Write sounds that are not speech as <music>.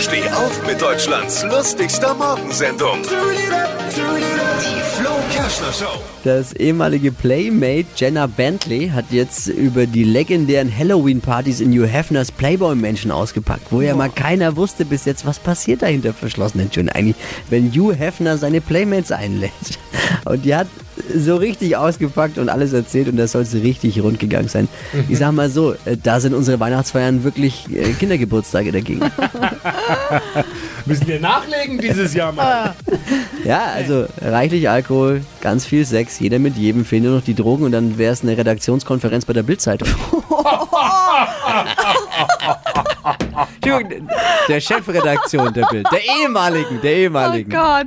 Steh auf mit Deutschlands lustigster Morgensendung. Die Flo Kerschner Show. Das ehemalige Playmate Jenna Bentley hat jetzt über die legendären Halloween-Partys in New Hefners Playboy-Menschen ausgepackt, wo ja mal keiner wusste bis jetzt, was passiert da hinter verschlossenen Türen eigentlich, wenn Hugh Hefner seine Playmates einlädt. Und die hat so richtig ausgepackt und alles erzählt und das soll so richtig rund gegangen sein. Ich sag mal so, äh, da sind unsere Weihnachtsfeiern wirklich äh, Kindergeburtstage dagegen. <laughs> Müssen wir nachlegen dieses Jahr mal. Ja, also reichlich Alkohol, ganz viel Sex, jeder mit jedem, fehlen nur noch die Drogen und dann wäre es eine Redaktionskonferenz bei der Bildzeitung. <laughs> Entschuldigung, der Chefredaktion der Bild, der ehemaligen, der ehemaligen. Gott.